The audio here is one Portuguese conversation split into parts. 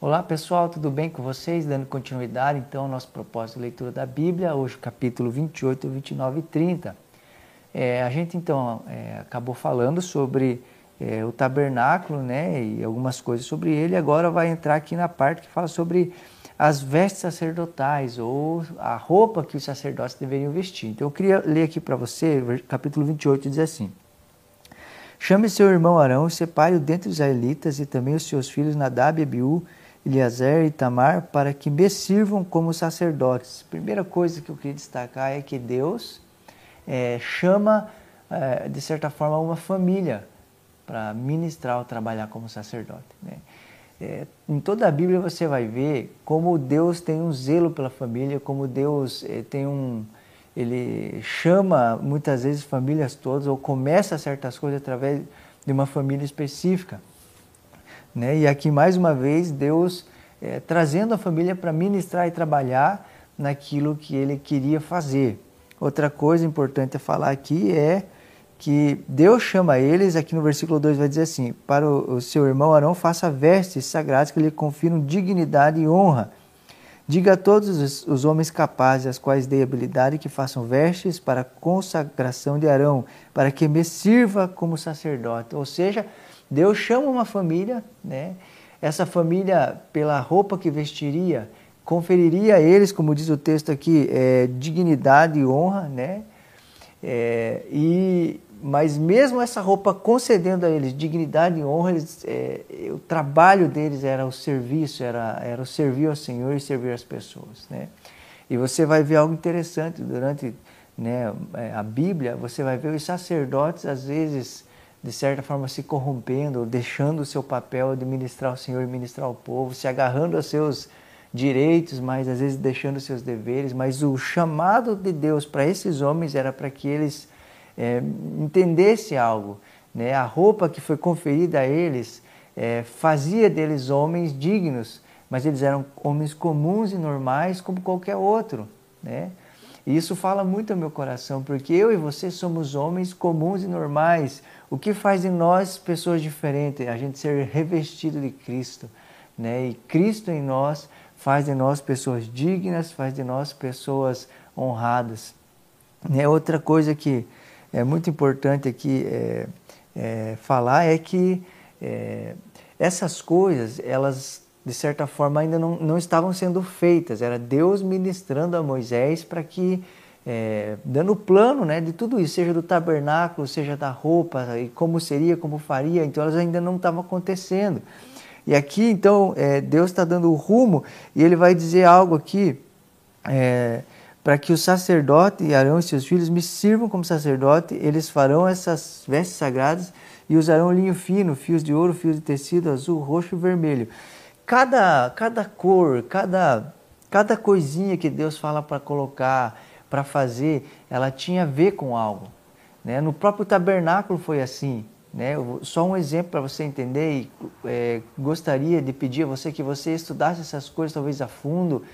Olá pessoal, tudo bem com vocês? Dando continuidade então ao nosso propósito de leitura da Bíblia, hoje capítulo 28, 29 e 30. É, a gente então é, acabou falando sobre é, o tabernáculo né, e algumas coisas sobre ele, agora vai entrar aqui na parte que fala sobre as vestes sacerdotais ou a roupa que os sacerdotes deveriam vestir. Então eu queria ler aqui para você, capítulo 28 diz assim: Chame seu irmão Arão e separe-o dentre os israelitas e também os seus filhos Nadab e Abiú Eliezer e Tamar para que me sirvam como sacerdotes. Primeira coisa que eu queria destacar é que Deus é, chama, é, de certa forma, uma família para ministrar ou trabalhar como sacerdote. Né? É, em toda a Bíblia você vai ver como Deus tem um zelo pela família, como Deus é, tem um. Ele chama muitas vezes famílias todas, ou começa certas coisas através de uma família específica. Né? E aqui, mais uma vez, Deus é, trazendo a família para ministrar e trabalhar naquilo que ele queria fazer. Outra coisa importante a falar aqui é que Deus chama eles, aqui no versículo 2 vai dizer assim: Para o seu irmão Arão, faça vestes sagradas que lhe confiram dignidade e honra. Diga a todos os homens capazes, as quais dei habilidade, que façam vestes para a consagração de Arão, para que me sirva como sacerdote. Ou seja, Deus chama uma família, né? Essa família, pela roupa que vestiria, conferiria a eles, como diz o texto aqui, é, dignidade e honra, né? É, e mas mesmo essa roupa concedendo a eles dignidade e honra, eles, é, o trabalho deles era o serviço, era, era o servir ao Senhor e servir as pessoas, né? E você vai ver algo interessante durante né, é, a Bíblia, você vai ver os sacerdotes às vezes de certa forma se corrompendo, deixando o seu papel de ministrar o Senhor e ministrar o povo, se agarrando aos seus direitos, mas às vezes deixando seus deveres. Mas o chamado de Deus para esses homens era para que eles é, entendessem algo. Né? A roupa que foi conferida a eles é, fazia deles homens dignos, mas eles eram homens comuns e normais como qualquer outro. Né? E isso fala muito ao meu coração, porque eu e você somos homens comuns e normais. O que faz de nós pessoas diferentes? A gente ser revestido de Cristo. Né? E Cristo em nós faz de nós pessoas dignas, faz de nós pessoas honradas. Né? Outra coisa que é muito importante aqui é, é, falar é que é, essas coisas, elas de certa forma, ainda não, não estavam sendo feitas. Era Deus ministrando a Moisés para que, é, dando o plano né, de tudo isso, seja do tabernáculo, seja da roupa, e como seria, como faria, então elas ainda não estavam acontecendo. E aqui, então, é, Deus está dando o rumo e ele vai dizer algo aqui. É, para que o sacerdote Arão e seus filhos me sirvam como sacerdote, eles farão essas vestes sagradas e usarão linho fino, fios de ouro, fios de tecido azul, roxo e vermelho cada, cada cor, cada, cada coisinha que Deus fala para colocar, para fazer, ela tinha a ver com algo. Né? No próprio tabernáculo foi assim. Né? Só um exemplo para você entender e é, gostaria de pedir a você que você estudasse essas coisas talvez a fundo.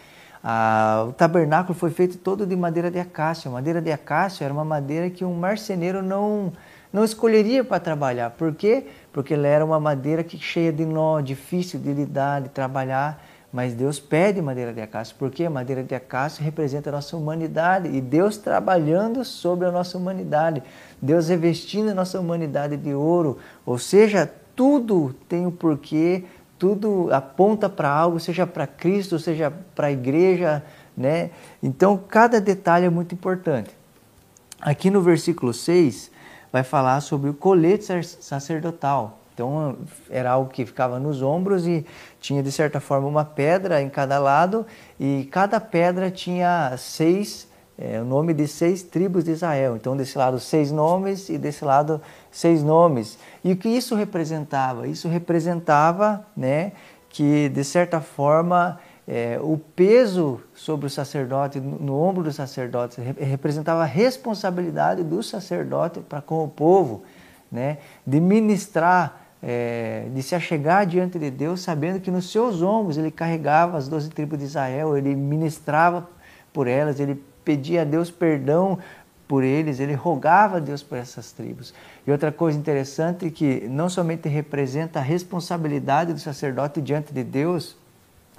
Ah, o tabernáculo foi feito todo de madeira de acácia. Madeira de acácia era uma madeira que um marceneiro não, não escolheria para trabalhar. Por quê? Porque ela era uma madeira que cheia de nó, difícil de lidar, de trabalhar. Mas Deus pede madeira de acácia, porque a madeira de acácia representa a nossa humanidade e Deus trabalhando sobre a nossa humanidade, Deus revestindo a nossa humanidade de ouro, ou seja, tudo tem um porquê, tudo aponta para algo, seja para Cristo, seja para a igreja, né? Então, cada detalhe é muito importante. Aqui no versículo 6, vai falar sobre o colete sacerdotal. Então era algo que ficava nos ombros e tinha de certa forma uma pedra em cada lado e cada pedra tinha seis, é, o nome de seis tribos de Israel. Então desse lado seis nomes e desse lado seis nomes. E o que isso representava? Isso representava, né, que de certa forma é, o peso sobre o sacerdote, no, no ombro do sacerdote, representava a responsabilidade do sacerdote para com o povo, né, de ministrar, é, de se achegar diante de Deus, sabendo que nos seus ombros ele carregava as doze tribos de Israel, ele ministrava por elas, ele pedia a Deus perdão por eles, ele rogava a Deus por essas tribos. E outra coisa interessante é que não somente representa a responsabilidade do sacerdote diante de Deus,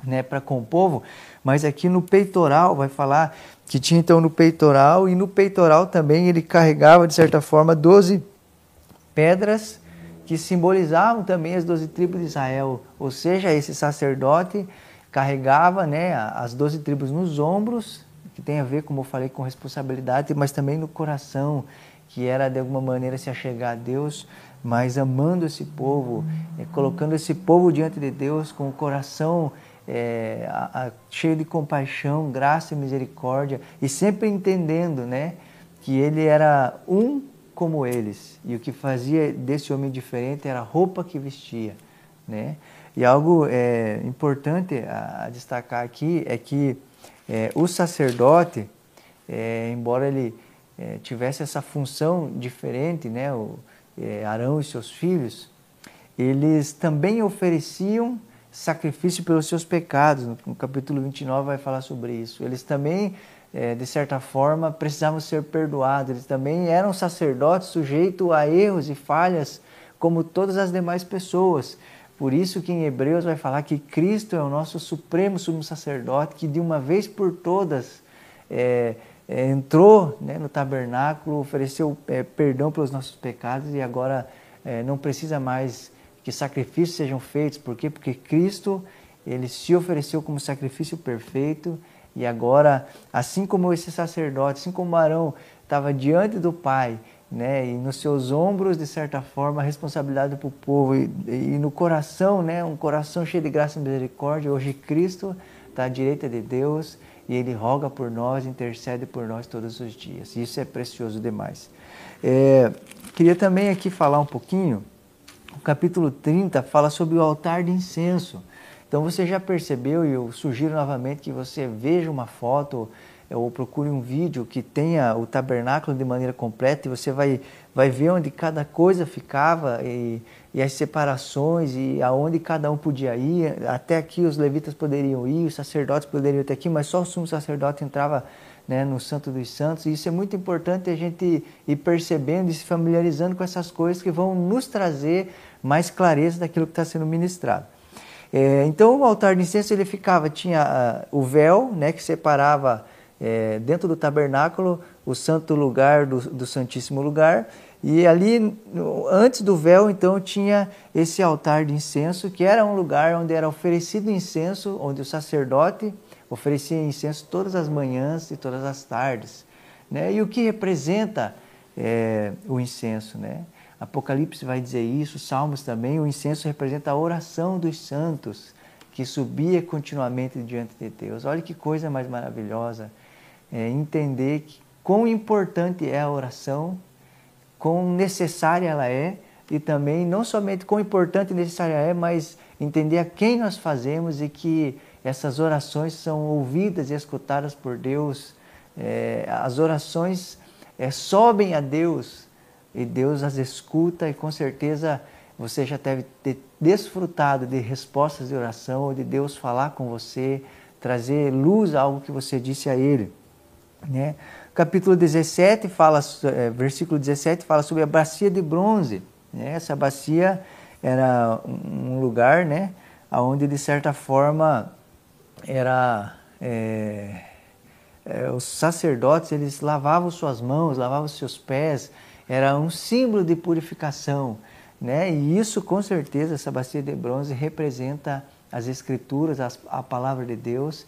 né, para com o povo, mas aqui no peitoral vai falar que tinha então no peitoral e no peitoral também ele carregava de certa forma 12 pedras que simbolizavam também as 12 tribos de Israel, ou seja, esse sacerdote carregava né, as 12 tribos nos ombros, que tem a ver, como eu falei, com responsabilidade, mas também no coração, que era de alguma maneira se achegar a Deus, mas amando esse povo, é, colocando esse povo diante de Deus com o coração é, a, a, cheio de compaixão, graça e misericórdia, e sempre entendendo né, que ele era um como eles, e o que fazia desse homem diferente era a roupa que vestia. Né? E algo é, importante a, a, destacar aqui é que é, o sacerdote, é, embora ele é, tivesse essa função diferente, né, o, é, Arão e seus filhos, eles também ofereciam sacrifício pelos seus pecados. No, capítulo 29 vai falar sobre isso. Eles também, é, de certa forma, precisavam ser perdoados. Eles também eram sacerdotes sujeitos a erros e falhas, como todas as demais pessoas. Por isso que em Hebreus vai falar que Cristo é o nosso supremo sumo sacerdote, que de uma vez por todas é, é, entrou né, no tabernáculo, ofereceu é, perdão pelos nossos pecados e agora é, não precisa mais que sacrifícios sejam feitos. Por quê? Porque Cristo ele se ofereceu como sacrifício perfeito e agora, assim como esse sacerdote, assim como Arão estava diante do Pai, né, e nos seus ombros, de certa forma, a responsabilidade para o povo e, e, no coração, né, um coração cheio de graça e misericórdia, hoje Cristo está à direita de Deus e Ele roga por nós, intercede por nós todos os dias. Isso é precioso demais. É, queria também aqui falar um pouquinho, o capítulo 30 fala sobre o altar de incenso. Então você já percebeu, e eu sugiro novamente que você veja uma foto ou procure um vídeo que tenha o tabernáculo de maneira completa e você vai, vai ver onde cada coisa ficava e, e as separações e aonde cada um podia ir. Até aqui os levitas poderiam ir, os sacerdotes poderiam ir até aqui, mas só o sumo sacerdote entrava né, no Santo dos Santos. E isso é muito importante a gente ir percebendo e se familiarizando com essas coisas que vão nos trazer mais clareza daquilo que está sendo ministrado. É, então o altar de incenso ele ficava, tinha uh, o véu né, que separava é, dentro do tabernáculo, o santo lugar do, do Santíssimo Lugar. E ali, antes do véu, então, tinha esse altar de incenso, que era um lugar onde era oferecido incenso, onde o sacerdote oferecia incenso todas as manhãs e todas as tardes. Né? E o que representa é, o incenso? Né? Apocalipse vai dizer isso, Salmos também, o incenso representa a oração dos santos, que subia continuamente diante de Deus. Olha que coisa mais maravilhosa é, entender que, quão importante é a oração, quão necessária ela é e também não somente quão importante e necessária é, mas entender a quem nós fazemos e que essas orações são ouvidas e escutadas por Deus. É, as orações é, sobem a Deus e Deus as escuta e com certeza você já deve ter desfrutado de respostas de oração ou de Deus falar com você, trazer luz a algo que você disse a Ele. Né? Capítulo 17 fala, é, versículo 17 fala sobre a bacia de bronze. Né? Essa bacia era um lugar, né, onde de certa forma era é, é, os sacerdotes eles lavavam suas mãos, lavavam seus pés. Era um símbolo de purificação, né? E isso com certeza essa bacia de bronze representa as escrituras, a palavra de Deus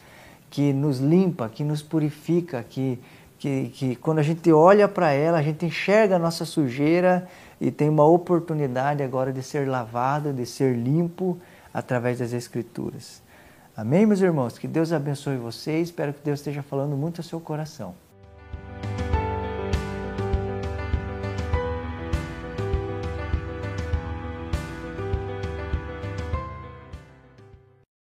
que nos limpa, que nos purifica, que, que, que quando a gente olha para ela, a gente enxerga a nossa sujeira e tem uma oportunidade agora de ser lavado, de ser limpo através das Escrituras. Amém, meus irmãos? Que Deus abençoe vocês. Espero que Deus esteja falando muito ao seu coração.